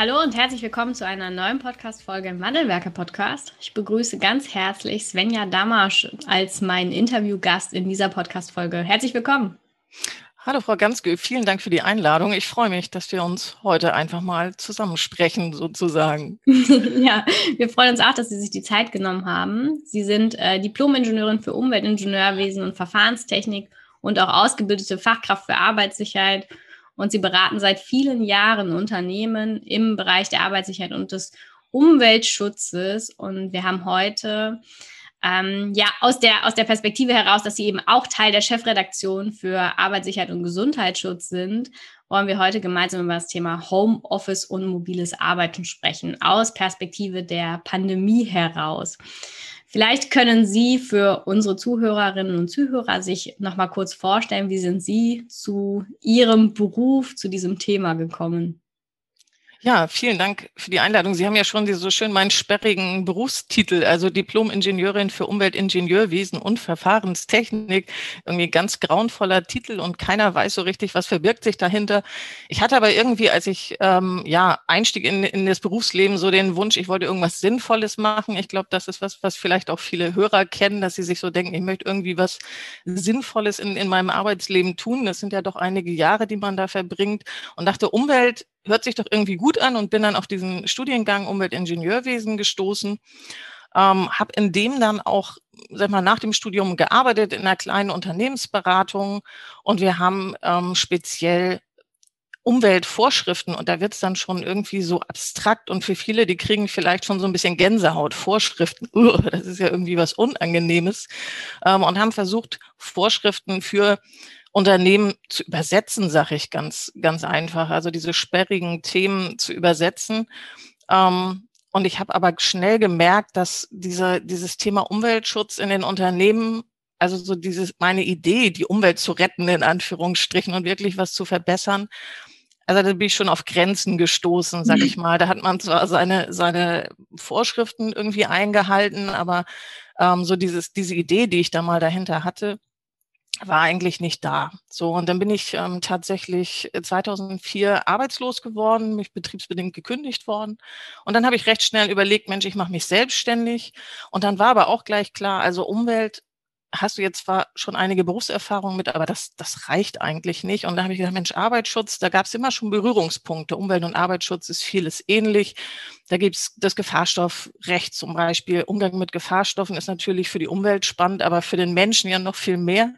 Hallo und herzlich willkommen zu einer neuen Podcast-Folge im Wandelwerker Podcast. Ich begrüße ganz herzlich Svenja Damasch als mein Interviewgast in dieser Podcast-Folge. Herzlich willkommen. Hallo Frau Ganske, vielen Dank für die Einladung. Ich freue mich, dass wir uns heute einfach mal zusammensprechen, sozusagen. ja, wir freuen uns auch, dass Sie sich die Zeit genommen haben. Sie sind äh, Diplom-Ingenieurin für Umweltingenieurwesen und Verfahrenstechnik und auch ausgebildete Fachkraft für Arbeitssicherheit und sie beraten seit vielen Jahren Unternehmen im Bereich der Arbeitssicherheit und des Umweltschutzes. Und wir haben heute ähm, ja aus der, aus der Perspektive heraus, dass sie eben auch Teil der Chefredaktion für Arbeitssicherheit und Gesundheitsschutz sind, wollen wir heute gemeinsam über das Thema Homeoffice und mobiles Arbeiten sprechen, aus Perspektive der Pandemie heraus. Vielleicht können Sie für unsere Zuhörerinnen und Zuhörer sich noch mal kurz vorstellen, wie sind Sie zu Ihrem Beruf, zu diesem Thema gekommen? Ja, vielen Dank für die Einladung. Sie haben ja schon so schön meinen sperrigen Berufstitel, also Diplom-Ingenieurin für Umweltingenieurwesen und Verfahrenstechnik. Irgendwie ganz grauenvoller Titel und keiner weiß so richtig, was verbirgt sich dahinter. Ich hatte aber irgendwie, als ich ähm, ja Einstieg in, in das Berufsleben, so den Wunsch, ich wollte irgendwas Sinnvolles machen. Ich glaube, das ist was, was vielleicht auch viele Hörer kennen, dass sie sich so denken, ich möchte irgendwie was Sinnvolles in, in meinem Arbeitsleben tun. Das sind ja doch einige Jahre, die man da verbringt und dachte, Umwelt hört sich doch irgendwie gut an und bin dann auf diesen Studiengang Umweltingenieurwesen gestoßen. Ähm, habe in dem dann auch sag mal, nach dem Studium gearbeitet in einer kleinen Unternehmensberatung und wir haben ähm, speziell Umweltvorschriften und da wird es dann schon irgendwie so abstrakt und für viele, die kriegen vielleicht schon so ein bisschen Gänsehaut, Vorschriften, uh, das ist ja irgendwie was Unangenehmes ähm, und haben versucht, Vorschriften für Unternehmen zu übersetzen, sage ich ganz, ganz einfach. Also diese sperrigen Themen zu übersetzen. Ähm, und ich habe aber schnell gemerkt, dass diese, dieses Thema Umweltschutz in den Unternehmen, also so dieses, meine Idee, die Umwelt zu retten, in Anführungsstrichen, und wirklich was zu verbessern, also da bin ich schon auf Grenzen gestoßen, sag ich mal. Da hat man zwar seine, seine Vorschriften irgendwie eingehalten, aber ähm, so dieses, diese Idee, die ich da mal dahinter hatte, war eigentlich nicht da. So, und dann bin ich ähm, tatsächlich 2004 äh, arbeitslos geworden, mich betriebsbedingt gekündigt worden. Und dann habe ich recht schnell überlegt, Mensch, ich mache mich selbstständig. Und dann war aber auch gleich klar, also Umwelt hast du jetzt zwar schon einige Berufserfahrungen mit, aber das, das reicht eigentlich nicht. Und da habe ich gedacht, Mensch, Arbeitsschutz, da gab es immer schon Berührungspunkte. Umwelt- und Arbeitsschutz ist vieles ähnlich. Da gibt es das Gefahrstoffrecht zum Beispiel. Umgang mit Gefahrstoffen ist natürlich für die Umwelt spannend, aber für den Menschen ja noch viel mehr.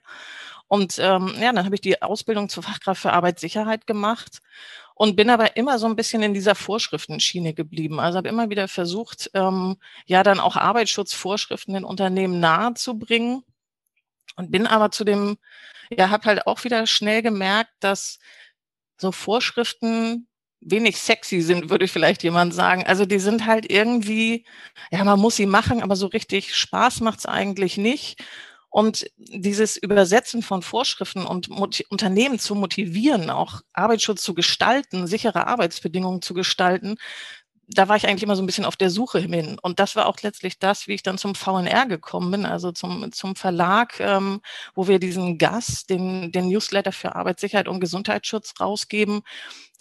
Und ähm, ja, dann habe ich die Ausbildung zur Fachkraft für Arbeitssicherheit gemacht und bin aber immer so ein bisschen in dieser Vorschriftenschiene geblieben. Also habe immer wieder versucht, ähm, ja dann auch Arbeitsschutzvorschriften in Unternehmen nahezubringen und bin aber zu dem, ja, habe halt auch wieder schnell gemerkt, dass so Vorschriften wenig sexy sind, würde vielleicht jemand sagen. Also die sind halt irgendwie, ja, man muss sie machen, aber so richtig Spaß macht's eigentlich nicht. Und dieses Übersetzen von Vorschriften und Unternehmen zu motivieren, auch Arbeitsschutz zu gestalten, sichere Arbeitsbedingungen zu gestalten, da war ich eigentlich immer so ein bisschen auf der Suche hin. Und das war auch letztlich das, wie ich dann zum VNR gekommen bin, also zum, zum Verlag, ähm, wo wir diesen GAS, den, den Newsletter für Arbeitssicherheit und Gesundheitsschutz rausgeben.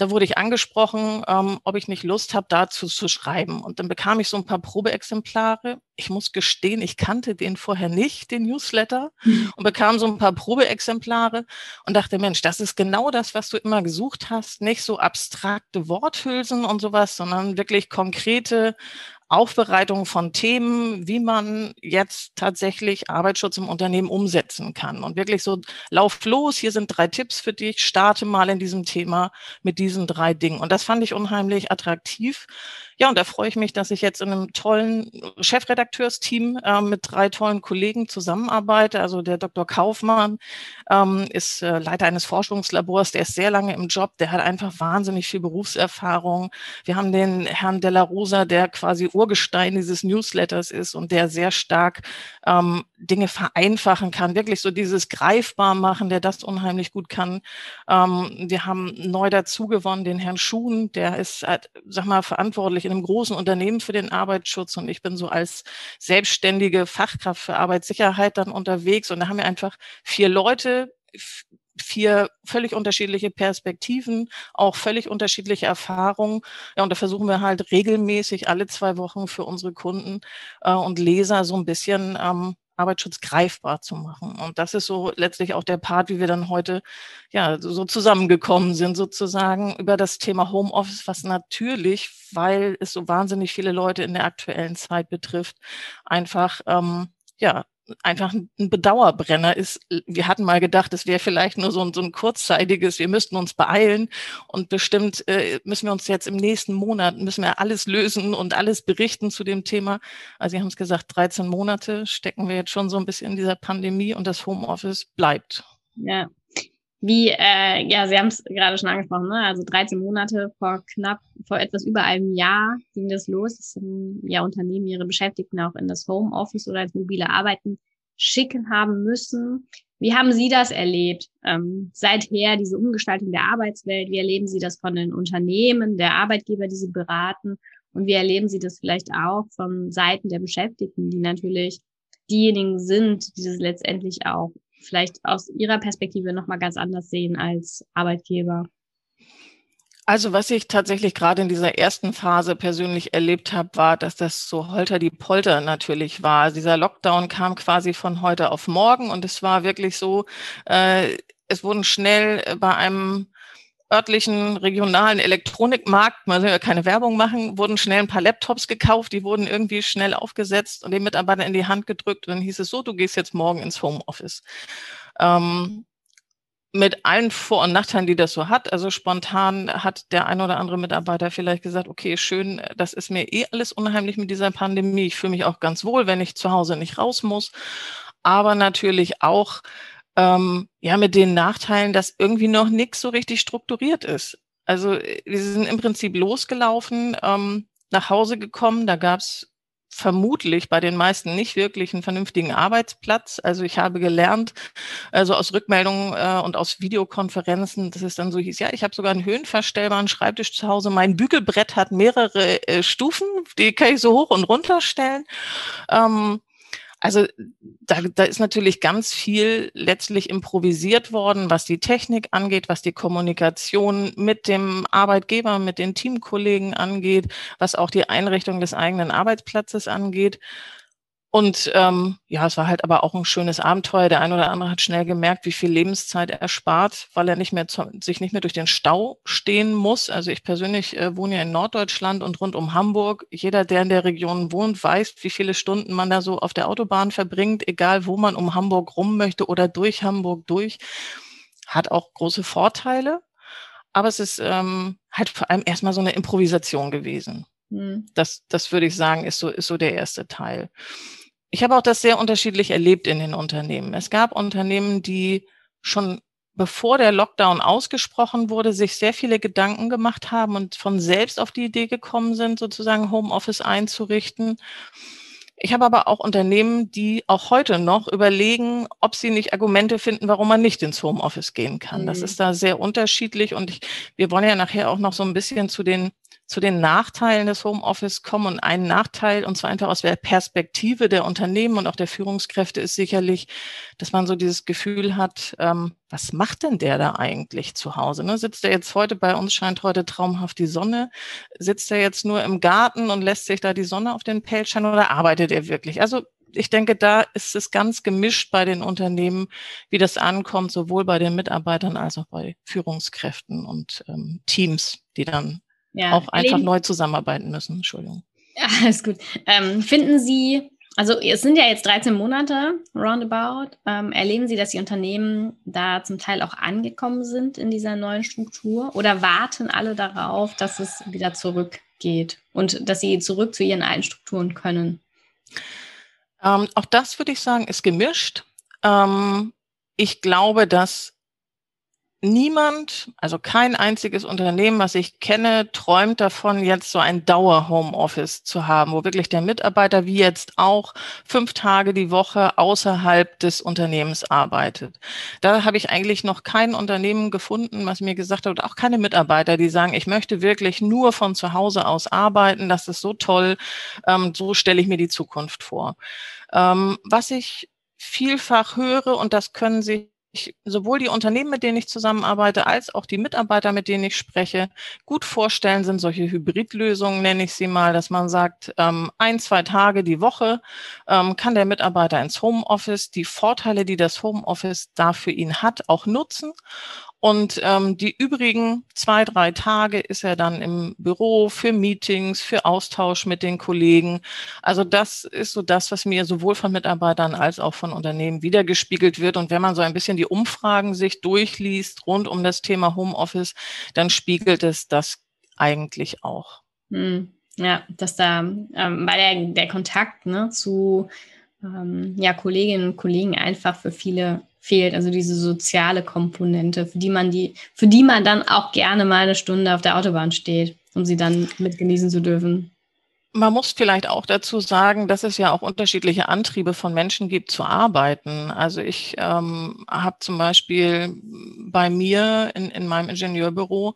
Da wurde ich angesprochen, ähm, ob ich nicht Lust habe, dazu zu schreiben. Und dann bekam ich so ein paar Probeexemplare. Ich muss gestehen, ich kannte den vorher nicht, den Newsletter, mhm. und bekam so ein paar Probeexemplare und dachte, Mensch, das ist genau das, was du immer gesucht hast. Nicht so abstrakte Worthülsen und sowas, sondern wirklich konkrete Aufbereitung von Themen, wie man jetzt tatsächlich Arbeitsschutz im Unternehmen umsetzen kann. Und wirklich so, lauf los, hier sind drei Tipps für dich, starte mal in diesem Thema mit diesen drei Dingen. Und das fand ich unheimlich attraktiv. Ja, und da freue ich mich, dass ich jetzt in einem tollen Chefredakteursteam äh, mit drei tollen Kollegen zusammenarbeite. Also der Dr. Kaufmann ähm, ist äh, Leiter eines Forschungslabors, der ist sehr lange im Job, der hat einfach wahnsinnig viel Berufserfahrung. Wir haben den Herrn Della Rosa, der quasi Urgestein dieses Newsletters ist und der sehr stark ähm, Dinge vereinfachen kann, wirklich so dieses greifbar machen, der das unheimlich gut kann. Ähm, wir haben neu dazu gewonnen den Herrn Schuhn, der ist, sag mal, verantwortlich in einem großen Unternehmen für den Arbeitsschutz und ich bin so als selbstständige Fachkraft für Arbeitssicherheit dann unterwegs und da haben wir einfach vier Leute, vier völlig unterschiedliche Perspektiven, auch völlig unterschiedliche Erfahrungen. Ja, und da versuchen wir halt regelmäßig alle zwei Wochen für unsere Kunden äh, und Leser so ein bisschen ähm, Arbeitsschutz greifbar zu machen. Und das ist so letztlich auch der Part, wie wir dann heute ja so zusammengekommen sind, sozusagen über das Thema Homeoffice, was natürlich, weil es so wahnsinnig viele Leute in der aktuellen Zeit betrifft, einfach ähm, ja einfach ein Bedauerbrenner ist. Wir hatten mal gedacht, es wäre vielleicht nur so ein, so ein kurzzeitiges, wir müssten uns beeilen und bestimmt äh, müssen wir uns jetzt im nächsten Monat, müssen wir alles lösen und alles berichten zu dem Thema. Also Sie haben es gesagt, 13 Monate stecken wir jetzt schon so ein bisschen in dieser Pandemie und das Homeoffice bleibt. Ja, wie, äh, ja, Sie haben es gerade schon angesprochen, ne? also 13 Monate vor knapp, vor etwas über einem Jahr ging das los, dass ja Unternehmen ihre Beschäftigten auch in das Homeoffice oder als mobile Arbeiten schicken haben müssen. Wie haben Sie das erlebt? Ähm, seither diese Umgestaltung der Arbeitswelt, wie erleben Sie das von den Unternehmen, der Arbeitgeber, die Sie beraten? Und wie erleben Sie das vielleicht auch von Seiten der Beschäftigten, die natürlich diejenigen sind, die das letztendlich auch vielleicht aus Ihrer Perspektive nochmal ganz anders sehen als Arbeitgeber? Also was ich tatsächlich gerade in dieser ersten Phase persönlich erlebt habe, war, dass das so holter die Polter natürlich war. Also dieser Lockdown kam quasi von heute auf morgen und es war wirklich so, äh, es wurden schnell bei einem örtlichen regionalen Elektronikmarkt, man soll ja keine Werbung machen, wurden schnell ein paar Laptops gekauft, die wurden irgendwie schnell aufgesetzt und den Mitarbeitern in die Hand gedrückt und dann hieß es so, du gehst jetzt morgen ins Homeoffice. Ähm, mit allen Vor- und Nachteilen, die das so hat. Also spontan hat der ein oder andere Mitarbeiter vielleicht gesagt, okay, schön, das ist mir eh alles unheimlich mit dieser Pandemie. Ich fühle mich auch ganz wohl, wenn ich zu Hause nicht raus muss. Aber natürlich auch ähm, ja mit den Nachteilen, dass irgendwie noch nichts so richtig strukturiert ist. Also wir sind im Prinzip losgelaufen, ähm, nach Hause gekommen, da gab's vermutlich bei den meisten nicht wirklich einen vernünftigen Arbeitsplatz. Also ich habe gelernt, also aus Rückmeldungen äh, und aus Videokonferenzen, dass es dann so hieß, ja, ich habe sogar einen höhenverstellbaren Schreibtisch zu Hause. Mein Bügelbrett hat mehrere äh, Stufen, die kann ich so hoch und runter stellen. Ähm, also da, da ist natürlich ganz viel letztlich improvisiert worden, was die Technik angeht, was die Kommunikation mit dem Arbeitgeber, mit den Teamkollegen angeht, was auch die Einrichtung des eigenen Arbeitsplatzes angeht. Und ähm, ja, es war halt aber auch ein schönes Abenteuer. Der eine oder andere hat schnell gemerkt, wie viel Lebenszeit er spart, weil er nicht mehr sich nicht mehr durch den Stau stehen muss. Also ich persönlich äh, wohne ja in Norddeutschland und rund um Hamburg. Jeder, der in der Region wohnt, weiß, wie viele Stunden man da so auf der Autobahn verbringt, egal wo man um Hamburg rum möchte oder durch Hamburg durch. Hat auch große Vorteile. Aber es ist ähm, halt vor allem erstmal so eine Improvisation gewesen. Hm. Das, das würde ich sagen, ist so, ist so der erste Teil. Ich habe auch das sehr unterschiedlich erlebt in den Unternehmen. Es gab Unternehmen, die schon bevor der Lockdown ausgesprochen wurde, sich sehr viele Gedanken gemacht haben und von selbst auf die Idee gekommen sind, sozusagen Homeoffice einzurichten. Ich habe aber auch Unternehmen, die auch heute noch überlegen, ob sie nicht Argumente finden, warum man nicht ins Homeoffice gehen kann. Mhm. Das ist da sehr unterschiedlich und ich, wir wollen ja nachher auch noch so ein bisschen zu den zu den Nachteilen des Homeoffice kommen. Und ein Nachteil, und zwar einfach aus der Perspektive der Unternehmen und auch der Führungskräfte, ist sicherlich, dass man so dieses Gefühl hat, ähm, was macht denn der da eigentlich zu Hause? Ne? Sitzt er jetzt heute bei uns, scheint heute traumhaft die Sonne? Sitzt er jetzt nur im Garten und lässt sich da die Sonne auf den Pelz scheinen oder arbeitet er wirklich? Also ich denke, da ist es ganz gemischt bei den Unternehmen, wie das ankommt, sowohl bei den Mitarbeitern als auch bei Führungskräften und ähm, Teams, die dann ja. auch einfach Leben. neu zusammenarbeiten müssen. Entschuldigung. Ja, alles gut. Ähm, finden Sie, also es sind ja jetzt 13 Monate roundabout, ähm, erleben Sie, dass die Unternehmen da zum Teil auch angekommen sind in dieser neuen Struktur oder warten alle darauf, dass es wieder zurückgeht und dass sie zurück zu ihren alten Strukturen können? Ähm, auch das würde ich sagen, ist gemischt. Ähm, ich glaube, dass niemand, also kein einziges Unternehmen, was ich kenne, träumt davon, jetzt so ein Dauer-Homeoffice zu haben, wo wirklich der Mitarbeiter wie jetzt auch fünf Tage die Woche außerhalb des Unternehmens arbeitet. Da habe ich eigentlich noch kein Unternehmen gefunden, was mir gesagt hat, oder auch keine Mitarbeiter, die sagen, ich möchte wirklich nur von zu Hause aus arbeiten, das ist so toll, ähm, so stelle ich mir die Zukunft vor. Ähm, was ich vielfach höre, und das können sich ich sowohl die Unternehmen, mit denen ich zusammenarbeite, als auch die Mitarbeiter, mit denen ich spreche, gut vorstellen, sind. Solche Hybridlösungen, nenne ich sie mal, dass man sagt, ähm, ein, zwei Tage die Woche ähm, kann der Mitarbeiter ins Homeoffice. Die Vorteile, die das Homeoffice da für ihn hat, auch nutzen und ähm, die übrigen zwei, drei Tage ist er dann im Büro für Meetings, für Austausch mit den Kollegen. Also das ist so das, was mir sowohl von Mitarbeitern als auch von Unternehmen wiedergespiegelt wird. Und wenn man so ein bisschen die Umfragen sich durchliest rund um das Thema Homeoffice, dann spiegelt es das eigentlich auch. Hm. Ja, dass da, ähm, weil der, der Kontakt ne, zu ähm, ja, Kolleginnen und Kollegen einfach für viele fehlt, also diese soziale Komponente, für die man die, für die man dann auch gerne mal eine Stunde auf der Autobahn steht, um sie dann mitgenießen zu dürfen. Man muss vielleicht auch dazu sagen, dass es ja auch unterschiedliche Antriebe von Menschen gibt zu arbeiten. Also ich ähm, habe zum Beispiel bei mir in, in meinem Ingenieurbüro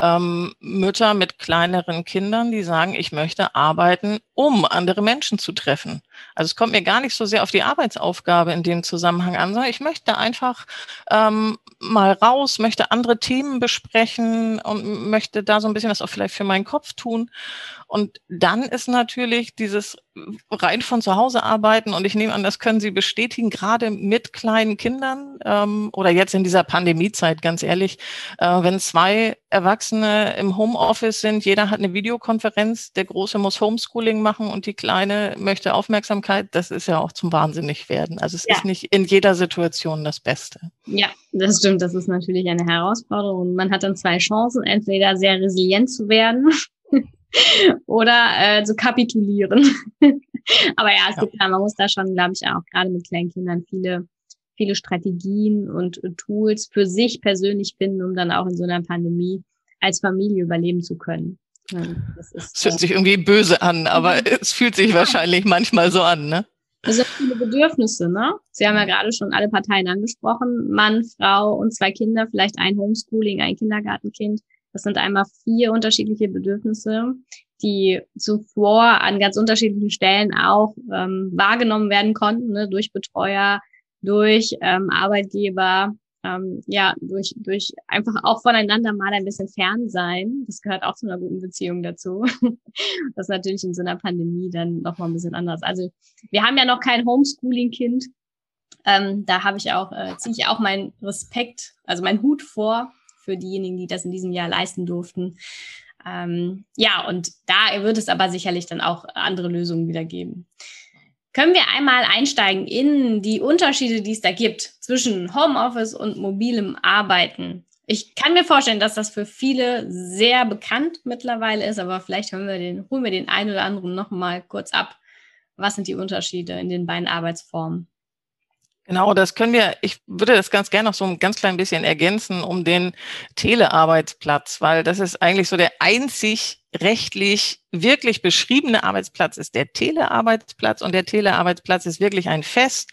ähm, Mütter mit kleineren Kindern, die sagen, ich möchte arbeiten, um andere Menschen zu treffen. Also es kommt mir gar nicht so sehr auf die Arbeitsaufgabe in dem Zusammenhang an, sondern ich möchte einfach ähm, mal raus, möchte andere Themen besprechen und möchte da so ein bisschen was auch vielleicht für meinen Kopf tun. Und dann ist natürlich dieses rein von zu Hause arbeiten und ich nehme an, das können Sie bestätigen, gerade mit kleinen Kindern ähm, oder jetzt in dieser Pandemiezeit, ganz ehrlich, äh, wenn zwei Erwachsene im Homeoffice sind, jeder hat eine Videokonferenz, der Große muss Homeschooling machen und die Kleine möchte Aufmerksamkeit, das ist ja auch zum Wahnsinnig werden. Also es ja. ist nicht in jeder Situation das Beste. Ja, das stimmt, das ist natürlich eine Herausforderung. Man hat dann zwei Chancen, entweder sehr resilient zu werden oder äh, zu kapitulieren. Aber ja, es ja. gibt, man muss da schon, glaube ich, auch gerade mit kleinen Kindern viele, viele Strategien und Tools für sich persönlich finden, um dann auch in so einer Pandemie als Familie überleben zu können. Das, ist, das hört sich irgendwie böse an, aber es fühlt sich wahrscheinlich manchmal so an, ne? Es sind viele Bedürfnisse, ne? Sie haben ja gerade schon alle Parteien angesprochen. Mann, Frau und zwei Kinder, vielleicht ein Homeschooling, ein Kindergartenkind. Das sind einmal vier unterschiedliche Bedürfnisse, die zuvor an ganz unterschiedlichen Stellen auch ähm, wahrgenommen werden konnten, ne, durch Betreuer, durch ähm, Arbeitgeber, ähm, ja, durch, durch einfach auch voneinander mal ein bisschen fern sein. Das gehört auch zu einer guten Beziehung dazu. das ist natürlich in so einer Pandemie dann nochmal ein bisschen anders. Also wir haben ja noch kein Homeschooling-Kind. Ähm, da habe ich auch, äh, ziehe ich auch meinen Respekt, also meinen Hut vor, für diejenigen, die das in diesem Jahr leisten durften. Ähm, ja, und da wird es aber sicherlich dann auch andere Lösungen wieder geben. Können wir einmal einsteigen in die Unterschiede, die es da gibt zwischen Homeoffice und mobilem Arbeiten? Ich kann mir vorstellen, dass das für viele sehr bekannt mittlerweile ist, aber vielleicht wir den, holen wir den einen oder anderen noch mal kurz ab. Was sind die Unterschiede in den beiden Arbeitsformen? Genau, das können wir, ich würde das ganz gerne noch so ein ganz klein bisschen ergänzen um den Telearbeitsplatz, weil das ist eigentlich so der einzig rechtlich wirklich beschriebene Arbeitsplatz ist der Telearbeitsplatz und der Telearbeitsplatz ist wirklich ein fest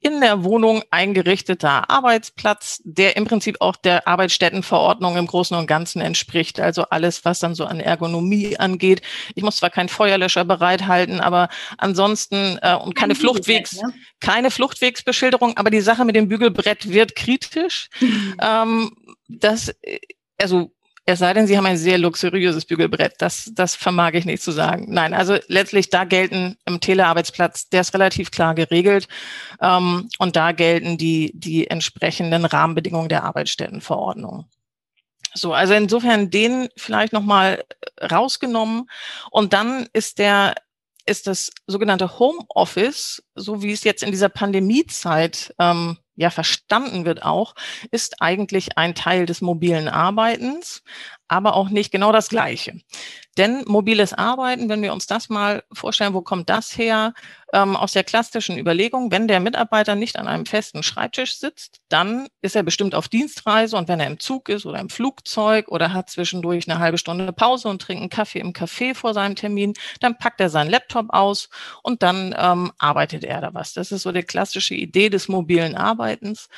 in der Wohnung eingerichteter Arbeitsplatz, der im Prinzip auch der Arbeitsstättenverordnung im Großen und Ganzen entspricht. Also alles, was dann so an Ergonomie angeht. Ich muss zwar keinen Feuerlöscher bereithalten, aber ansonsten äh, und keine Fluchtwegs, ne? keine Fluchtwegsbeschilderung, aber die Sache mit dem Bügelbrett wird kritisch. Mhm. Ähm, das äh, also es sei denn, Sie haben ein sehr luxuriöses Bügelbrett. Das, das vermag ich nicht zu sagen. Nein, also letztlich da gelten im Telearbeitsplatz, der ist relativ klar geregelt. Ähm, und da gelten die, die entsprechenden Rahmenbedingungen der Arbeitsstättenverordnung. So, also insofern den vielleicht nochmal rausgenommen. Und dann ist der ist das sogenannte Homeoffice, so wie es jetzt in dieser Pandemiezeit ähm, ja verstanden wird auch, ist eigentlich ein Teil des mobilen Arbeitens. Aber auch nicht genau das Gleiche. Denn mobiles Arbeiten, wenn wir uns das mal vorstellen, wo kommt das her? Ähm, aus der klassischen Überlegung, wenn der Mitarbeiter nicht an einem festen Schreibtisch sitzt, dann ist er bestimmt auf Dienstreise und wenn er im Zug ist oder im Flugzeug oder hat zwischendurch eine halbe Stunde Pause und trinkt einen Kaffee im Café vor seinem Termin, dann packt er seinen Laptop aus und dann ähm, arbeitet er da was. Das ist so die klassische Idee des mobilen Arbeitens.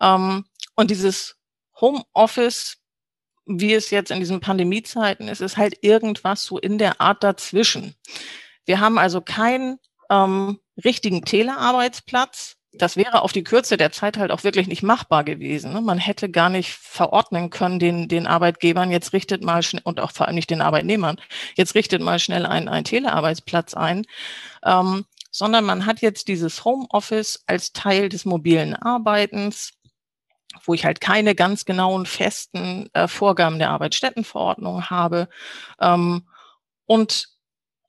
Ähm, und dieses Homeoffice wie es jetzt in diesen Pandemiezeiten ist, ist halt irgendwas so in der Art dazwischen. Wir haben also keinen ähm, richtigen Telearbeitsplatz. Das wäre auf die Kürze der Zeit halt auch wirklich nicht machbar gewesen. Ne? Man hätte gar nicht verordnen können den, den Arbeitgebern, jetzt richtet mal schnell, und auch vor allem nicht den Arbeitnehmern, jetzt richtet mal schnell einen, einen Telearbeitsplatz ein. Ähm, sondern man hat jetzt dieses Homeoffice als Teil des mobilen Arbeitens wo ich halt keine ganz genauen festen äh, Vorgaben der Arbeitsstättenverordnung habe ähm, und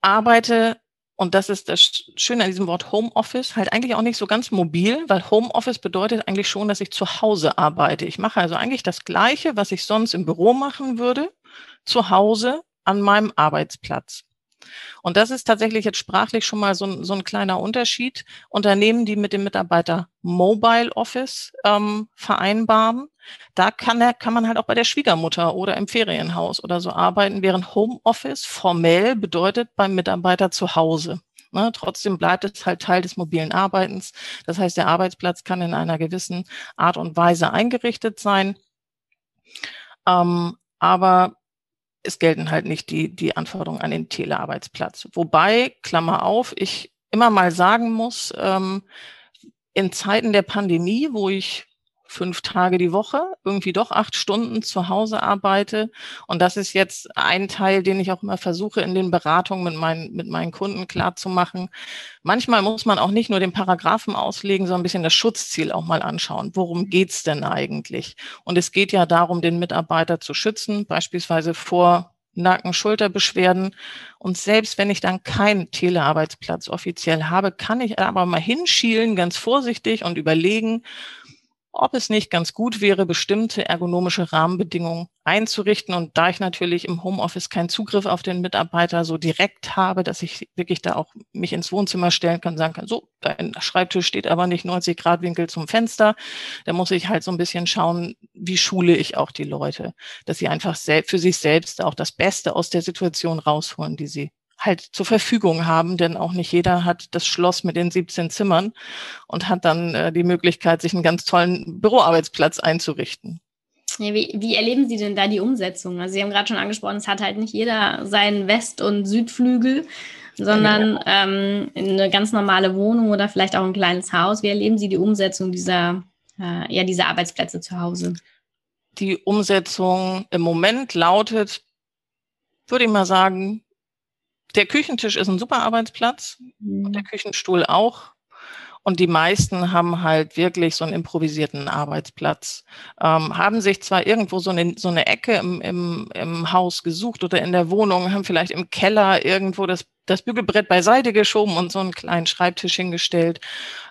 arbeite, und das ist das Schöne an diesem Wort Homeoffice, halt eigentlich auch nicht so ganz mobil, weil Homeoffice bedeutet eigentlich schon, dass ich zu Hause arbeite. Ich mache also eigentlich das Gleiche, was ich sonst im Büro machen würde, zu Hause an meinem Arbeitsplatz. Und das ist tatsächlich jetzt sprachlich schon mal so ein, so ein kleiner Unterschied. Unternehmen, die mit dem Mitarbeiter Mobile Office ähm, vereinbaren, da kann, er, kann man halt auch bei der Schwiegermutter oder im Ferienhaus oder so arbeiten, während Homeoffice formell bedeutet beim Mitarbeiter zu Hause. Ne, trotzdem bleibt es halt Teil des mobilen Arbeitens. Das heißt, der Arbeitsplatz kann in einer gewissen Art und Weise eingerichtet sein. Ähm, aber es gelten halt nicht die, die Anforderungen an den Telearbeitsplatz. Wobei, Klammer auf, ich immer mal sagen muss, ähm, in Zeiten der Pandemie, wo ich fünf Tage die Woche, irgendwie doch acht Stunden zu Hause arbeite. Und das ist jetzt ein Teil, den ich auch immer versuche, in den Beratungen mit meinen, mit meinen Kunden klarzumachen. Manchmal muss man auch nicht nur den Paragraphen auslegen, sondern ein bisschen das Schutzziel auch mal anschauen. Worum geht's denn eigentlich? Und es geht ja darum, den Mitarbeiter zu schützen, beispielsweise vor Nacken-Schulterbeschwerden. Und selbst wenn ich dann keinen Telearbeitsplatz offiziell habe, kann ich aber mal hinschielen, ganz vorsichtig und überlegen, ob es nicht ganz gut wäre, bestimmte ergonomische Rahmenbedingungen einzurichten. Und da ich natürlich im Homeoffice keinen Zugriff auf den Mitarbeiter so direkt habe, dass ich wirklich da auch mich ins Wohnzimmer stellen kann, sagen kann, so, dein Schreibtisch steht aber nicht 90 Grad Winkel zum Fenster. Da muss ich halt so ein bisschen schauen, wie schule ich auch die Leute, dass sie einfach für sich selbst auch das Beste aus der Situation rausholen, die sie halt zur Verfügung haben, denn auch nicht jeder hat das Schloss mit den 17 Zimmern und hat dann äh, die Möglichkeit, sich einen ganz tollen Büroarbeitsplatz einzurichten. Ja, wie, wie, erleben Sie denn da die Umsetzung? Also Sie haben gerade schon angesprochen, es hat halt nicht jeder seinen West- und Südflügel, sondern ja. ähm, eine ganz normale Wohnung oder vielleicht auch ein kleines Haus. Wie erleben Sie die Umsetzung dieser, äh, ja, dieser Arbeitsplätze zu Hause? Die Umsetzung im Moment lautet, würde ich mal sagen, der Küchentisch ist ein super Arbeitsplatz mhm. und der Küchenstuhl auch. Und die meisten haben halt wirklich so einen improvisierten Arbeitsplatz, ähm, haben sich zwar irgendwo so eine, so eine Ecke im, im, im Haus gesucht oder in der Wohnung, haben vielleicht im Keller irgendwo das, das Bügelbrett beiseite geschoben und so einen kleinen Schreibtisch hingestellt.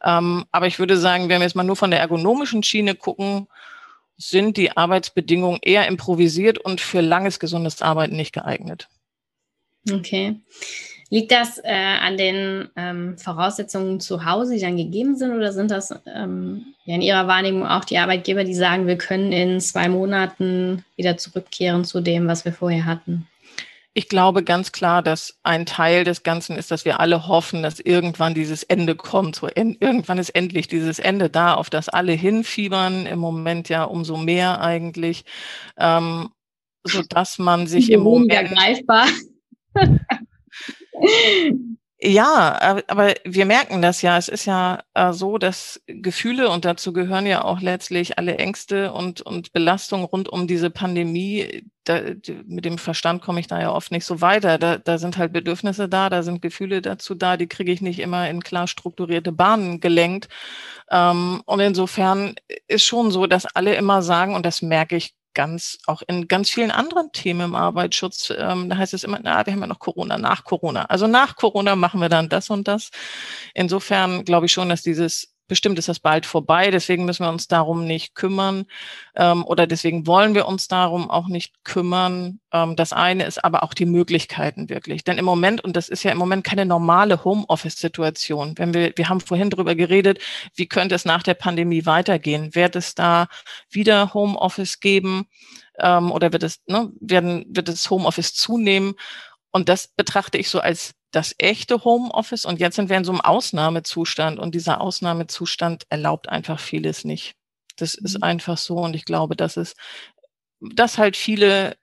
Ähm, aber ich würde sagen, wenn wir jetzt mal nur von der ergonomischen Schiene gucken, sind die Arbeitsbedingungen eher improvisiert und für langes, gesundes Arbeiten nicht geeignet. Okay. Liegt das äh, an den ähm, Voraussetzungen zu Hause, die dann gegeben sind, oder sind das ähm, ja in Ihrer Wahrnehmung auch die Arbeitgeber, die sagen, wir können in zwei Monaten wieder zurückkehren zu dem, was wir vorher hatten? Ich glaube ganz klar, dass ein Teil des Ganzen ist, dass wir alle hoffen, dass irgendwann dieses Ende kommt. So en irgendwann ist endlich dieses Ende da, auf das alle hinfiebern. Im Moment ja umso mehr eigentlich, ähm, so dass man sich im Moment greifbar. Ja, aber wir merken das ja. Es ist ja äh, so, dass Gefühle, und dazu gehören ja auch letztlich alle Ängste und, und Belastungen rund um diese Pandemie, da, mit dem Verstand komme ich da ja oft nicht so weiter. Da, da sind halt Bedürfnisse da, da sind Gefühle dazu da, die kriege ich nicht immer in klar strukturierte Bahnen gelenkt. Ähm, und insofern ist schon so, dass alle immer sagen, und das merke ich ganz, auch in ganz vielen anderen Themen im Arbeitsschutz, ähm, da heißt es immer, na, wir haben ja noch Corona, nach Corona. Also nach Corona machen wir dann das und das. Insofern glaube ich schon, dass dieses bestimmt ist das bald vorbei, deswegen müssen wir uns darum nicht kümmern ähm, oder deswegen wollen wir uns darum auch nicht kümmern. Ähm, das eine ist aber auch die Möglichkeiten wirklich. Denn im Moment, und das ist ja im Moment keine normale Homeoffice-Situation, wenn wir, wir haben vorhin darüber geredet, wie könnte es nach der Pandemie weitergehen? Wird es da wieder Homeoffice geben ähm, oder wird es, ne, werden, wird es Homeoffice zunehmen? Und das betrachte ich so als das echte Homeoffice und jetzt sind wir in so einem Ausnahmezustand und dieser Ausnahmezustand erlaubt einfach vieles nicht. Das ist mhm. einfach so und ich glaube, dass es, dass halt viele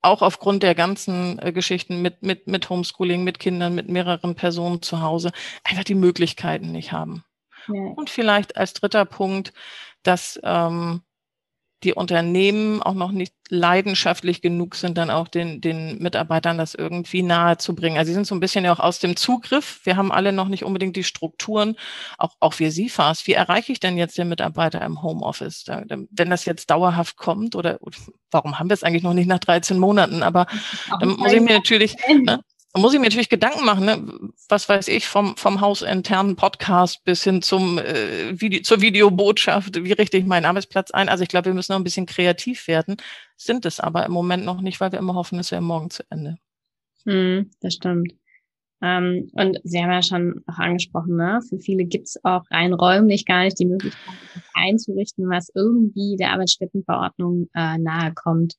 auch aufgrund der ganzen äh, Geschichten mit, mit, mit Homeschooling, mit Kindern, mit mehreren Personen zu Hause einfach die Möglichkeiten nicht haben. Ja. Und vielleicht als dritter Punkt, dass ähm, die Unternehmen auch noch nicht leidenschaftlich genug sind, dann auch den, den Mitarbeitern das irgendwie nahe zu bringen. Also sie sind so ein bisschen ja auch aus dem Zugriff. Wir haben alle noch nicht unbedingt die Strukturen, auch, auch wir SIFAs. Wie erreiche ich denn jetzt den Mitarbeiter im Homeoffice? Da, wenn das jetzt dauerhaft kommt oder warum haben wir es eigentlich noch nicht nach 13 Monaten? Aber dann muss ich mir natürlich, ne, muss ich mir natürlich Gedanken machen, ne? was weiß ich, vom, vom hausinternen Podcast bis hin zum äh, Video, zur Videobotschaft, wie richte ich meinen Arbeitsplatz ein? Also ich glaube, wir müssen noch ein bisschen kreativ werden, sind es aber im Moment noch nicht, weil wir immer hoffen, es wäre morgen zu Ende. Hm, das stimmt. Ähm, und Sie haben ja schon auch angesprochen, ne? für viele gibt es auch rein räumlich gar nicht die Möglichkeit, einzurichten, was irgendwie der Arbeitsstättenverordnung äh, nahe kommt.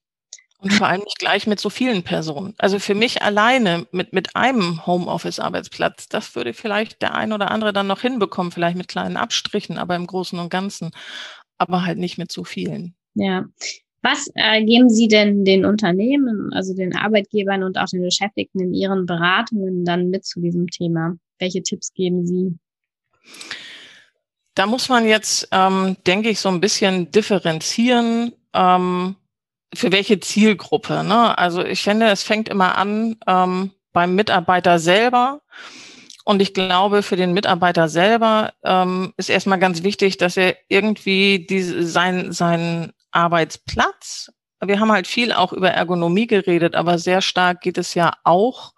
Und vor allem nicht gleich mit so vielen Personen. Also für mich alleine mit, mit einem Homeoffice-Arbeitsplatz, das würde vielleicht der ein oder andere dann noch hinbekommen, vielleicht mit kleinen Abstrichen, aber im Großen und Ganzen, aber halt nicht mit so vielen. Ja. Was äh, geben Sie denn den Unternehmen, also den Arbeitgebern und auch den Beschäftigten in Ihren Beratungen dann mit zu diesem Thema? Welche Tipps geben Sie? Da muss man jetzt, ähm, denke ich, so ein bisschen differenzieren. Ähm, für welche Zielgruppe. Ne? Also ich finde, es fängt immer an ähm, beim Mitarbeiter selber. Und ich glaube, für den Mitarbeiter selber ähm, ist erstmal ganz wichtig, dass er irgendwie diese, sein, seinen Arbeitsplatz, wir haben halt viel auch über Ergonomie geredet, aber sehr stark geht es ja auch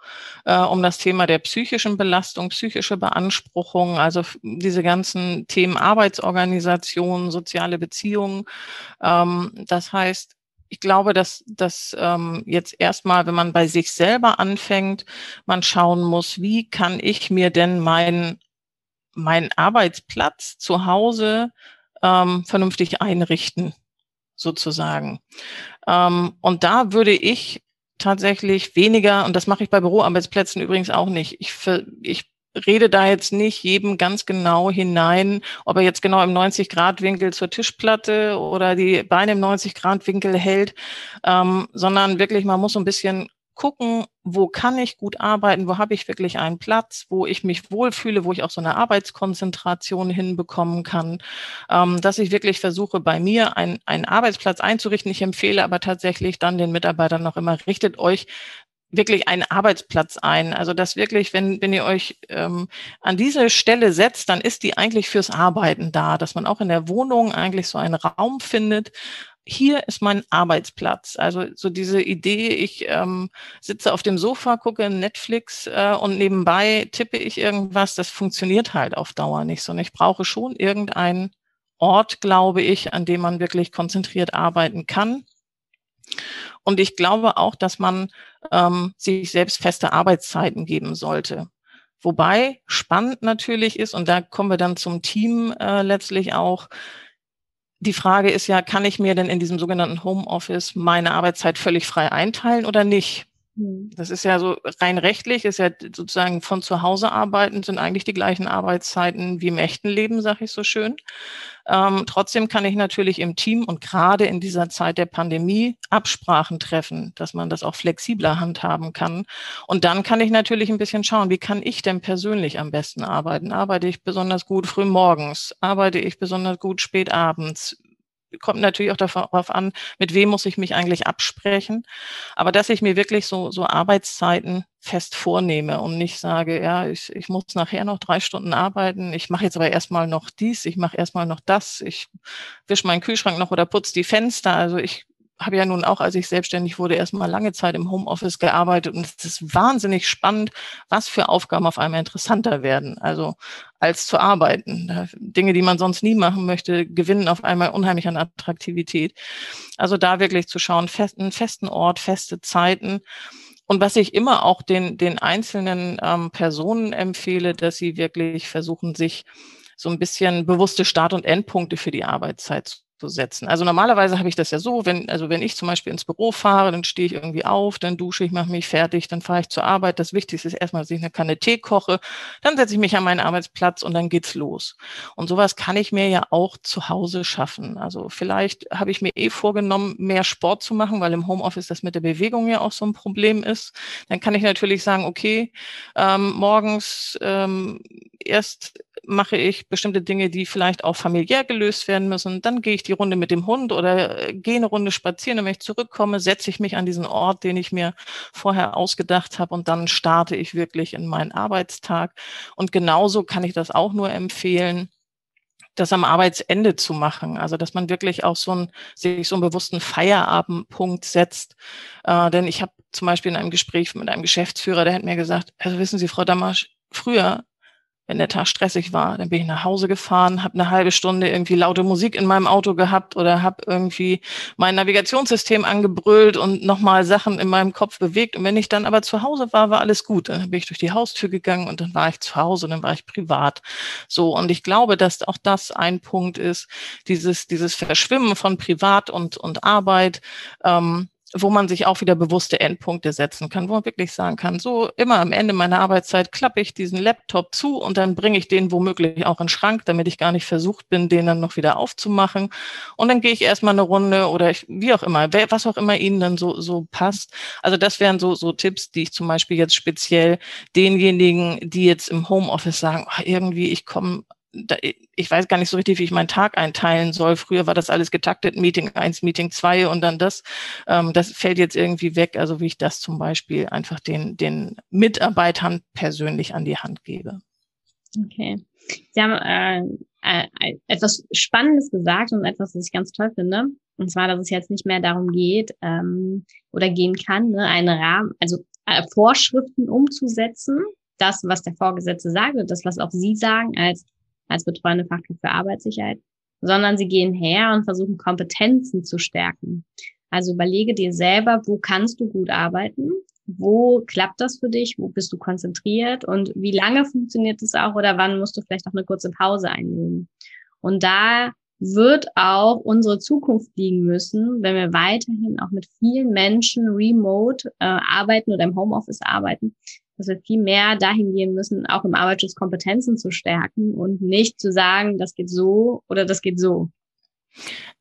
äh, um das Thema der psychischen Belastung, psychische Beanspruchung, also diese ganzen Themen Arbeitsorganisation, soziale Beziehungen. Ähm, das heißt, ich glaube, dass, dass ähm, jetzt erstmal, wenn man bei sich selber anfängt, man schauen muss, wie kann ich mir denn meinen mein Arbeitsplatz zu Hause ähm, vernünftig einrichten, sozusagen. Ähm, und da würde ich tatsächlich weniger, und das mache ich bei Büroarbeitsplätzen übrigens auch nicht, ich, ich rede da jetzt nicht jedem ganz genau hinein, ob er jetzt genau im 90-Grad-Winkel zur Tischplatte oder die Beine im 90-Grad-Winkel hält, ähm, sondern wirklich, man muss so ein bisschen gucken, wo kann ich gut arbeiten, wo habe ich wirklich einen Platz, wo ich mich wohlfühle, wo ich auch so eine Arbeitskonzentration hinbekommen kann, ähm, dass ich wirklich versuche, bei mir ein, einen Arbeitsplatz einzurichten. Ich empfehle aber tatsächlich dann den Mitarbeitern noch immer, richtet euch wirklich einen Arbeitsplatz ein. Also das wirklich, wenn, wenn ihr euch ähm, an diese Stelle setzt, dann ist die eigentlich fürs Arbeiten da, dass man auch in der Wohnung eigentlich so einen Raum findet. Hier ist mein Arbeitsplatz. Also so diese Idee, ich ähm, sitze auf dem Sofa, gucke Netflix äh, und nebenbei tippe ich irgendwas, das funktioniert halt auf Dauer nicht, sondern ich brauche schon irgendeinen Ort, glaube ich, an dem man wirklich konzentriert arbeiten kann. Und ich glaube auch, dass man ähm, sich selbst feste Arbeitszeiten geben sollte. Wobei spannend natürlich ist, und da kommen wir dann zum Team äh, letztlich auch, die Frage ist ja, kann ich mir denn in diesem sogenannten Homeoffice meine Arbeitszeit völlig frei einteilen oder nicht? Hm. Das ist ja so rein rechtlich, ist ja sozusagen von zu Hause arbeiten, sind eigentlich die gleichen Arbeitszeiten wie im echten Leben, sag ich so schön. Ähm, trotzdem kann ich natürlich im Team und gerade in dieser Zeit der Pandemie Absprachen treffen, dass man das auch flexibler handhaben kann. Und dann kann ich natürlich ein bisschen schauen, wie kann ich denn persönlich am besten arbeiten? Arbeite ich besonders gut früh morgens? Arbeite ich besonders gut spät abends? Kommt natürlich auch darauf an, mit wem muss ich mich eigentlich absprechen. Aber dass ich mir wirklich so, so Arbeitszeiten fest vornehme und nicht sage, ja, ich, ich muss nachher noch drei Stunden arbeiten, ich mache jetzt aber erstmal noch dies, ich mache erstmal noch das, ich wische meinen Kühlschrank noch oder putze die Fenster. Also ich habe ja nun auch, als ich selbstständig wurde, erstmal lange Zeit im Homeoffice gearbeitet und es ist wahnsinnig spannend, was für Aufgaben auf einmal interessanter werden. Also als zu arbeiten. Dinge, die man sonst nie machen möchte, gewinnen auf einmal unheimlich an Attraktivität. Also da wirklich zu schauen, festen, festen Ort, feste Zeiten. Und was ich immer auch den, den einzelnen ähm, Personen empfehle, dass sie wirklich versuchen, sich so ein bisschen bewusste Start- und Endpunkte für die Arbeitszeit zu setzen. Also normalerweise habe ich das ja so, wenn, also wenn ich zum Beispiel ins Büro fahre, dann stehe ich irgendwie auf, dann dusche ich, mache mich fertig, dann fahre ich zur Arbeit. Das Wichtigste ist erstmal, dass ich eine Kanne Tee koche, dann setze ich mich an meinen Arbeitsplatz und dann geht's los. Und sowas kann ich mir ja auch zu Hause schaffen. Also vielleicht habe ich mir eh vorgenommen, mehr Sport zu machen, weil im Homeoffice das mit der Bewegung ja auch so ein Problem ist. Dann kann ich natürlich sagen, okay, ähm, morgens ähm, erst mache ich bestimmte Dinge, die vielleicht auch familiär gelöst werden müssen. Dann gehe ich die Runde mit dem Hund oder äh, gehe eine Runde spazieren und wenn ich zurückkomme, setze ich mich an diesen Ort, den ich mir vorher ausgedacht habe und dann starte ich wirklich in meinen Arbeitstag. Und genauso kann ich das auch nur empfehlen, das am Arbeitsende zu machen. Also dass man wirklich auch so einen, sich so einen bewussten Feierabendpunkt setzt. Äh, denn ich habe zum Beispiel in einem Gespräch mit einem Geschäftsführer, der hat mir gesagt, also wissen Sie, Frau Damasch, früher wenn der Tag stressig war, dann bin ich nach Hause gefahren, habe eine halbe Stunde irgendwie laute Musik in meinem Auto gehabt oder habe irgendwie mein Navigationssystem angebrüllt und nochmal Sachen in meinem Kopf bewegt. Und wenn ich dann aber zu Hause war, war alles gut. Dann bin ich durch die Haustür gegangen und dann war ich zu Hause und dann war ich privat. So, und ich glaube, dass auch das ein Punkt ist, dieses, dieses Verschwimmen von Privat und, und Arbeit. Ähm, wo man sich auch wieder bewusste Endpunkte setzen kann, wo man wirklich sagen kann, so immer am Ende meiner Arbeitszeit klappe ich diesen Laptop zu und dann bringe ich den womöglich auch in den Schrank, damit ich gar nicht versucht bin, den dann noch wieder aufzumachen. Und dann gehe ich erstmal eine Runde oder ich, wie auch immer, was auch immer Ihnen dann so, so passt. Also das wären so, so Tipps, die ich zum Beispiel jetzt speziell denjenigen, die jetzt im Homeoffice sagen, oh, irgendwie ich komme ich weiß gar nicht so richtig, wie ich meinen Tag einteilen soll. Früher war das alles getaktet, Meeting eins, Meeting zwei und dann das. Ähm, das fällt jetzt irgendwie weg. Also wie ich das zum Beispiel einfach den, den Mitarbeitern persönlich an die Hand gebe. Okay. Sie haben äh, äh, etwas Spannendes gesagt und etwas, was ich ganz toll finde. Und zwar, dass es jetzt nicht mehr darum geht ähm, oder gehen kann, ne, eine Rahmen, also äh, Vorschriften umzusetzen, das, was der Vorgesetzte sagt und das, was auch Sie sagen als als betreuende Fachkraft für Arbeitssicherheit, sondern sie gehen her und versuchen Kompetenzen zu stärken. Also überlege dir selber, wo kannst du gut arbeiten? Wo klappt das für dich? Wo bist du konzentriert? Und wie lange funktioniert es auch? Oder wann musst du vielleicht auch eine kurze Pause einnehmen? Und da wird auch unsere Zukunft liegen müssen, wenn wir weiterhin auch mit vielen Menschen remote äh, arbeiten oder im Homeoffice arbeiten, dass wir viel mehr dahin gehen müssen, auch im Arbeitsschutz Kompetenzen zu stärken und nicht zu sagen, das geht so oder das geht so.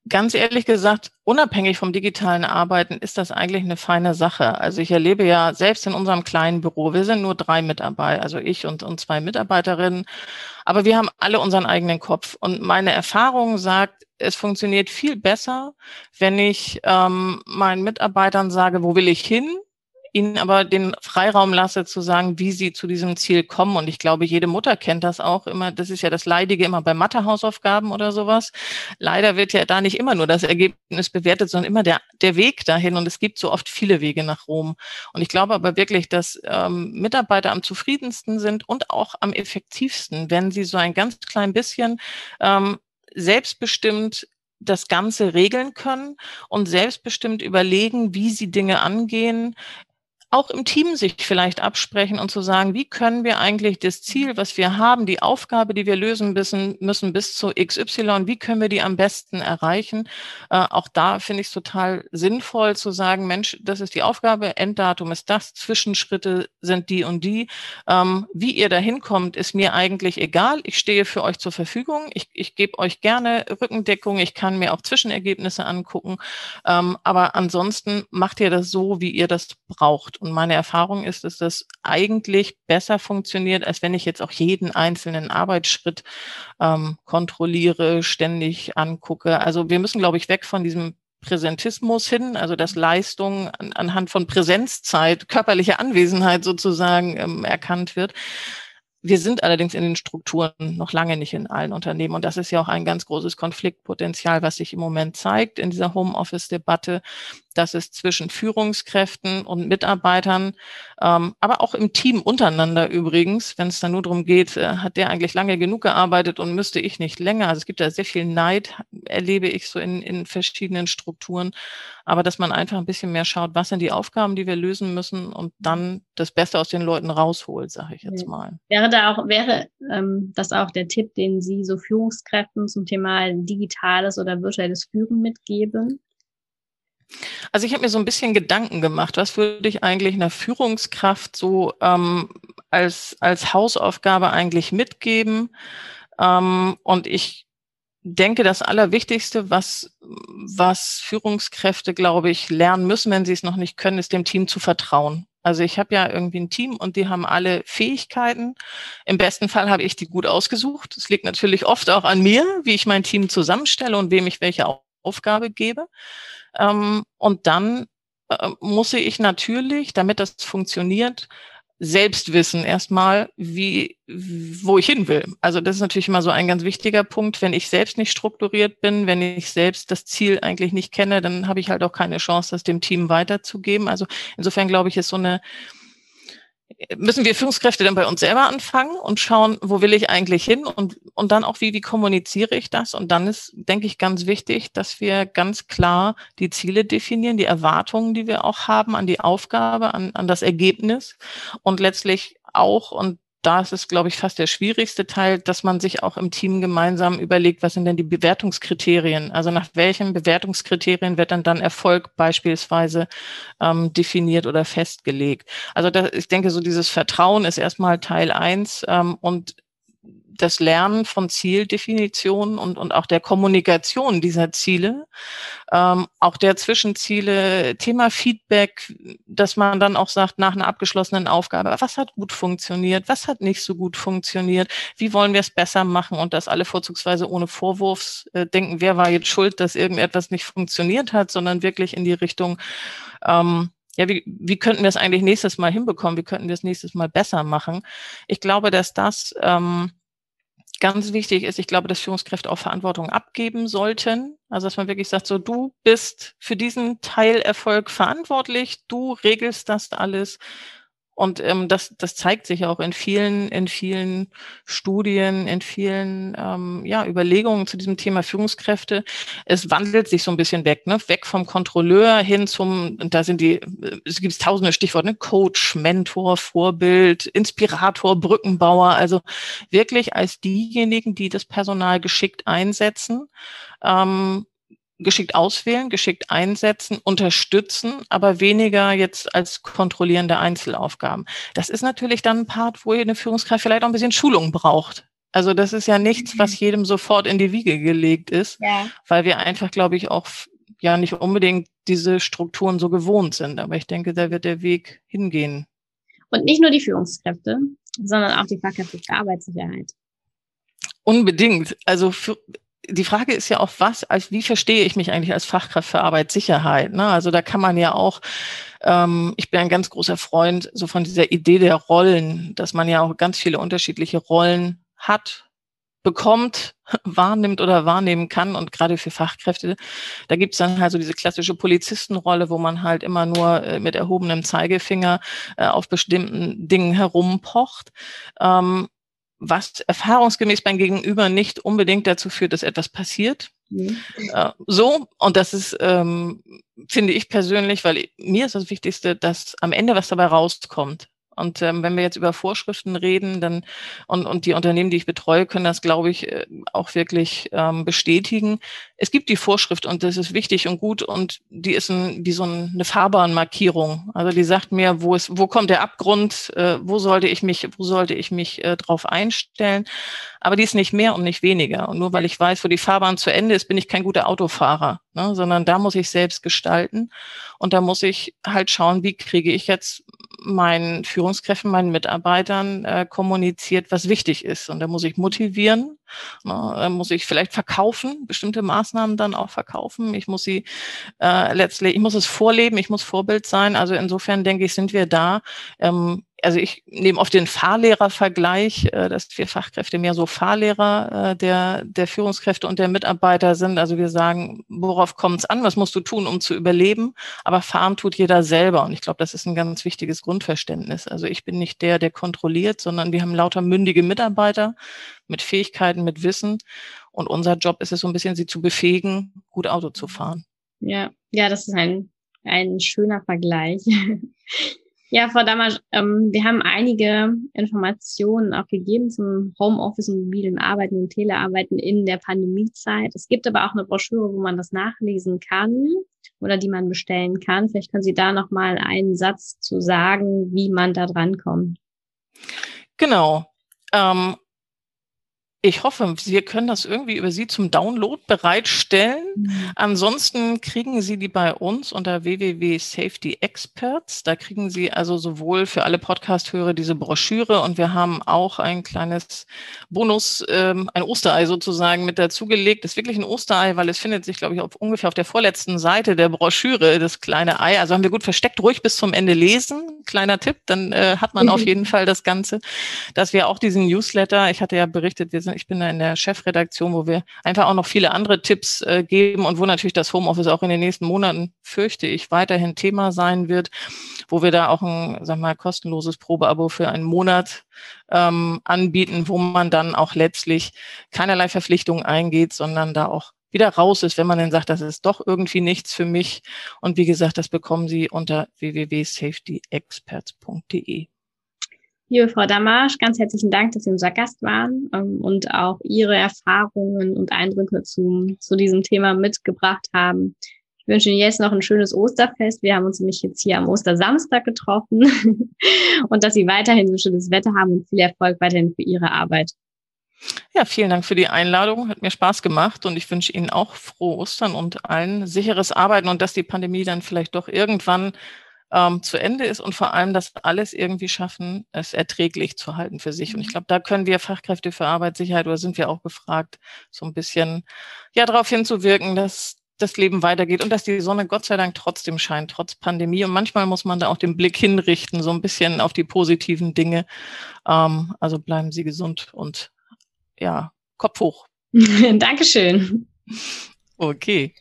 Ganz ehrlich gesagt, unabhängig vom digitalen Arbeiten ist das eigentlich eine feine Sache. Also ich erlebe ja selbst in unserem kleinen Büro, wir sind nur drei Mitarbeiter, also ich und, und zwei Mitarbeiterinnen, aber wir haben alle unseren eigenen Kopf. Und meine Erfahrung sagt, es funktioniert viel besser, wenn ich ähm, meinen Mitarbeitern sage, wo will ich hin? Ihnen aber den Freiraum lasse zu sagen, wie sie zu diesem Ziel kommen. Und ich glaube, jede Mutter kennt das auch immer. Das ist ja das Leidige immer bei Mathe-Hausaufgaben oder sowas. Leider wird ja da nicht immer nur das Ergebnis bewertet, sondern immer der, der Weg dahin. Und es gibt so oft viele Wege nach Rom. Und ich glaube aber wirklich, dass ähm, Mitarbeiter am zufriedensten sind und auch am effektivsten, wenn sie so ein ganz klein bisschen ähm, selbstbestimmt das Ganze regeln können und selbstbestimmt überlegen, wie sie Dinge angehen, auch im Team sich vielleicht absprechen und zu sagen, wie können wir eigentlich das Ziel, was wir haben, die Aufgabe, die wir lösen müssen, müssen bis zu XY, wie können wir die am besten erreichen? Äh, auch da finde ich es total sinnvoll zu sagen, Mensch, das ist die Aufgabe, Enddatum ist das, Zwischenschritte sind die und die. Ähm, wie ihr da hinkommt, ist mir eigentlich egal. Ich stehe für euch zur Verfügung. Ich, ich gebe euch gerne Rückendeckung. Ich kann mir auch Zwischenergebnisse angucken. Ähm, aber ansonsten macht ihr das so, wie ihr das braucht. Und meine Erfahrung ist, dass das eigentlich besser funktioniert, als wenn ich jetzt auch jeden einzelnen Arbeitsschritt ähm, kontrolliere, ständig angucke. Also wir müssen, glaube ich, weg von diesem Präsentismus hin, also dass Leistung an, anhand von Präsenzzeit, körperlicher Anwesenheit sozusagen ähm, erkannt wird. wir sind allerdings in den Strukturen noch lange nicht in allen Unternehmen. Und das ist ja auch ein ganz großes Konfliktpotenzial, was sich im Moment zeigt in dieser Homeoffice-Debatte, dass es zwischen Führungskräften und Mitarbeitern, ähm, aber auch im Team untereinander übrigens, wenn es dann nur darum geht, äh, hat der eigentlich lange genug gearbeitet und müsste ich nicht länger. Also es gibt da sehr viel Neid, erlebe ich so in, in verschiedenen Strukturen. Aber dass man einfach ein bisschen mehr schaut, was sind die Aufgaben, die wir lösen müssen und dann das Beste aus den Leuten rausholt, sage ich jetzt mal. Wäre da auch, wäre ähm, das auch der Tipp, den Sie so Führungskräften zum Thema digitales oder virtuelles Führen mitgeben? Also ich habe mir so ein bisschen Gedanken gemacht, was würde ich eigentlich einer Führungskraft so ähm, als, als Hausaufgabe eigentlich mitgeben? Ähm, und ich denke, das Allerwichtigste, was, was Führungskräfte, glaube ich, lernen müssen, wenn sie es noch nicht können, ist dem Team zu vertrauen. Also ich habe ja irgendwie ein Team und die haben alle Fähigkeiten. Im besten Fall habe ich die gut ausgesucht. Es liegt natürlich oft auch an mir, wie ich mein Team zusammenstelle und wem ich welche Aufgabe gebe. Ähm, und dann äh, muss ich natürlich, damit das funktioniert, selbst wissen erstmal, wie, wo ich hin will. Also das ist natürlich immer so ein ganz wichtiger Punkt. Wenn ich selbst nicht strukturiert bin, wenn ich selbst das Ziel eigentlich nicht kenne, dann habe ich halt auch keine Chance, das dem Team weiterzugeben. Also insofern glaube ich, ist so eine müssen wir Führungskräfte dann bei uns selber anfangen und schauen, wo will ich eigentlich hin und, und dann auch, wie, wie kommuniziere ich das? Und dann ist, denke ich, ganz wichtig, dass wir ganz klar die Ziele definieren, die Erwartungen, die wir auch haben an die Aufgabe, an, an das Ergebnis und letztlich auch, und da ist es, glaube ich, fast der schwierigste Teil, dass man sich auch im Team gemeinsam überlegt, was sind denn die Bewertungskriterien? Also nach welchen Bewertungskriterien wird dann dann Erfolg beispielsweise ähm, definiert oder festgelegt? Also das, ich denke, so dieses Vertrauen ist erstmal Teil eins ähm, und das Lernen von Zieldefinitionen und, und auch der Kommunikation dieser Ziele, ähm, auch der Zwischenziele, Thema Feedback, dass man dann auch sagt, nach einer abgeschlossenen Aufgabe, was hat gut funktioniert, was hat nicht so gut funktioniert, wie wollen wir es besser machen und das alle vorzugsweise ohne Vorwurfsdenken, äh, wer war jetzt schuld, dass irgendetwas nicht funktioniert hat, sondern wirklich in die Richtung, ähm, ja, wie, wie könnten wir es eigentlich nächstes Mal hinbekommen? Wie könnten wir es nächstes Mal besser machen? Ich glaube, dass das ähm, ganz wichtig ist, ich glaube, dass Führungskräfte auch Verantwortung abgeben sollten. Also, dass man wirklich sagt, so, du bist für diesen Teilerfolg verantwortlich, du regelst das alles und ähm, das, das zeigt sich auch in vielen, in vielen Studien, in vielen ähm, ja, Überlegungen zu diesem Thema Führungskräfte. Es wandelt sich so ein bisschen weg, ne? weg vom Kontrolleur hin zum, da sind die, es gibt tausende Stichworte, ne? Coach, Mentor, Vorbild, Inspirator, Brückenbauer, also wirklich als diejenigen, die das Personal geschickt einsetzen. Ähm, geschickt auswählen, geschickt einsetzen, unterstützen, aber weniger jetzt als kontrollierende Einzelaufgaben. Das ist natürlich dann ein Part, wo eine Führungskraft vielleicht auch ein bisschen Schulung braucht. Also das ist ja nichts, was mhm. jedem sofort in die Wiege gelegt ist, ja. weil wir einfach, glaube ich, auch ja nicht unbedingt diese Strukturen so gewohnt sind. Aber ich denke, da wird der Weg hingehen. Und nicht nur die Führungskräfte, sondern auch die Fachkräfte für Arbeitssicherheit. Unbedingt. Also für, die Frage ist ja auch, was, als wie verstehe ich mich eigentlich als Fachkraft für Arbeitssicherheit? Ne? Also da kann man ja auch, ähm, ich bin ein ganz großer Freund so von dieser Idee der Rollen, dass man ja auch ganz viele unterschiedliche Rollen hat, bekommt, wahrnimmt oder wahrnehmen kann. Und gerade für Fachkräfte, da gibt es dann halt so diese klassische Polizistenrolle, wo man halt immer nur äh, mit erhobenem Zeigefinger äh, auf bestimmten Dingen herumpocht. Ähm, was erfahrungsgemäß beim Gegenüber nicht unbedingt dazu führt, dass etwas passiert. Mhm. Äh, so, und das ist, ähm, finde ich persönlich, weil mir ist das Wichtigste, dass am Ende was dabei rauskommt. Und ähm, wenn wir jetzt über Vorschriften reden, dann und, und die Unternehmen, die ich betreue, können das, glaube ich, äh, auch wirklich ähm, bestätigen. Es gibt die Vorschrift und das ist wichtig und gut und die ist ein, wie so eine Fahrbahnmarkierung. Also die sagt mir, wo ist, wo kommt der Abgrund, äh, wo sollte ich mich, wo sollte ich mich äh, drauf einstellen. Aber die ist nicht mehr und nicht weniger. Und nur weil ich weiß, wo die Fahrbahn zu Ende ist, bin ich kein guter Autofahrer, ne? sondern da muss ich selbst gestalten und da muss ich halt schauen, wie kriege ich jetzt meinen Führungskräften, meinen Mitarbeitern äh, kommuniziert, was wichtig ist. Und da muss ich motivieren, ne, da muss ich vielleicht verkaufen, bestimmte Maßnahmen dann auch verkaufen. Ich muss sie äh, letztlich, ich muss es vorleben, ich muss Vorbild sein. Also insofern denke ich, sind wir da. Ähm, also ich nehme oft den Fahrlehrervergleich, äh, dass wir Fachkräfte mehr so Fahrlehrer äh, der, der Führungskräfte und der Mitarbeiter sind. Also wir sagen, worauf kommt es an? Was musst du tun, um zu überleben? Aber fahren tut jeder selber. Und ich glaube, das ist ein ganz wichtiges Grundverständnis. Also ich bin nicht der, der kontrolliert, sondern wir haben lauter mündige Mitarbeiter mit Fähigkeiten, mit Wissen. Und unser Job ist es so ein bisschen, sie zu befähigen, gut Auto zu fahren. Ja, ja, das ist ein, ein schöner Vergleich. Ja, Frau Damasch, ähm, wir haben einige Informationen auch gegeben zum Homeoffice und mobilen Arbeiten und Telearbeiten in der Pandemiezeit. Es gibt aber auch eine Broschüre, wo man das nachlesen kann oder die man bestellen kann. Vielleicht können Sie da noch mal einen Satz zu sagen, wie man da dran kommt. Genau. Ähm, ich hoffe, wir können das irgendwie über Sie zum Download bereitstellen. Mhm. Ansonsten kriegen Sie die bei uns unter www.safetyexperts. Da kriegen Sie also sowohl für alle Podcast-Hörer diese Broschüre und wir haben auch ein kleines Bonus, ähm, ein Osterei sozusagen mit dazugelegt. Das ist wirklich ein Osterei, weil es findet sich, glaube ich, auf, ungefähr auf der vorletzten Seite der Broschüre, das kleine Ei. Also haben wir gut versteckt, ruhig bis zum Ende lesen. Kleiner Tipp, dann äh, hat man auf jeden Fall das Ganze. Dass wir auch diesen Newsletter, ich hatte ja berichtet, wir sind ich bin da in der Chefredaktion, wo wir einfach auch noch viele andere Tipps äh, geben und wo natürlich das Homeoffice auch in den nächsten Monaten, fürchte ich, weiterhin Thema sein wird, wo wir da auch ein, sag mal, kostenloses Probeabo für einen Monat ähm, anbieten, wo man dann auch letztlich keinerlei Verpflichtungen eingeht, sondern da auch wieder raus ist, wenn man dann sagt, das ist doch irgendwie nichts für mich. Und wie gesagt, das bekommen Sie unter www.safetyexperts.de. Liebe Frau Damasch, ganz herzlichen Dank, dass Sie unser Gast waren ähm, und auch Ihre Erfahrungen und Eindrücke zu, zu diesem Thema mitgebracht haben. Ich wünsche Ihnen jetzt noch ein schönes Osterfest. Wir haben uns nämlich jetzt hier am Ostersamstag getroffen und dass Sie weiterhin so schönes Wetter haben und viel Erfolg weiterhin für Ihre Arbeit. Ja, vielen Dank für die Einladung. Hat mir Spaß gemacht und ich wünsche Ihnen auch frohe Ostern und allen sicheres Arbeiten und dass die Pandemie dann vielleicht doch irgendwann ähm, zu Ende ist und vor allem, dass alles irgendwie schaffen, es erträglich zu halten für sich. Und ich mhm. glaube, da können wir Fachkräfte für Arbeitssicherheit oder sind wir auch gefragt, so ein bisschen ja darauf hinzuwirken, dass das Leben weitergeht und dass die Sonne Gott sei Dank trotzdem scheint, trotz Pandemie. Und manchmal muss man da auch den Blick hinrichten, so ein bisschen auf die positiven Dinge. Ähm, also bleiben Sie gesund und ja, Kopf hoch. Dankeschön. Okay.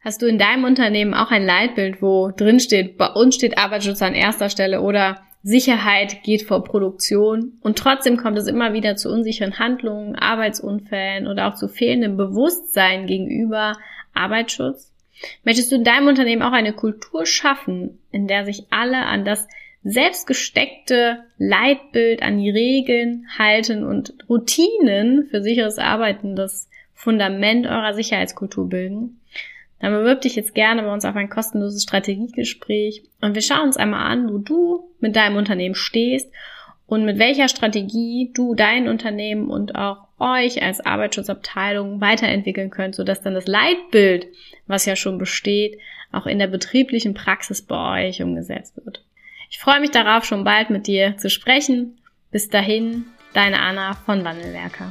Hast du in deinem Unternehmen auch ein Leitbild, wo drin steht, bei uns steht Arbeitsschutz an erster Stelle oder Sicherheit geht vor Produktion und trotzdem kommt es immer wieder zu unsicheren Handlungen, Arbeitsunfällen oder auch zu fehlendem Bewusstsein gegenüber Arbeitsschutz? Möchtest du in deinem Unternehmen auch eine Kultur schaffen, in der sich alle an das selbstgesteckte Leitbild, an die Regeln halten und Routinen für sicheres Arbeiten das Fundament eurer Sicherheitskultur bilden? Dann bewirb dich jetzt gerne bei uns auf ein kostenloses Strategiegespräch und wir schauen uns einmal an, wo du mit deinem Unternehmen stehst und mit welcher Strategie du dein Unternehmen und auch euch als Arbeitsschutzabteilung weiterentwickeln könnt, sodass dann das Leitbild, was ja schon besteht, auch in der betrieblichen Praxis bei euch umgesetzt wird. Ich freue mich darauf, schon bald mit dir zu sprechen. Bis dahin, deine Anna von Wandelwerker.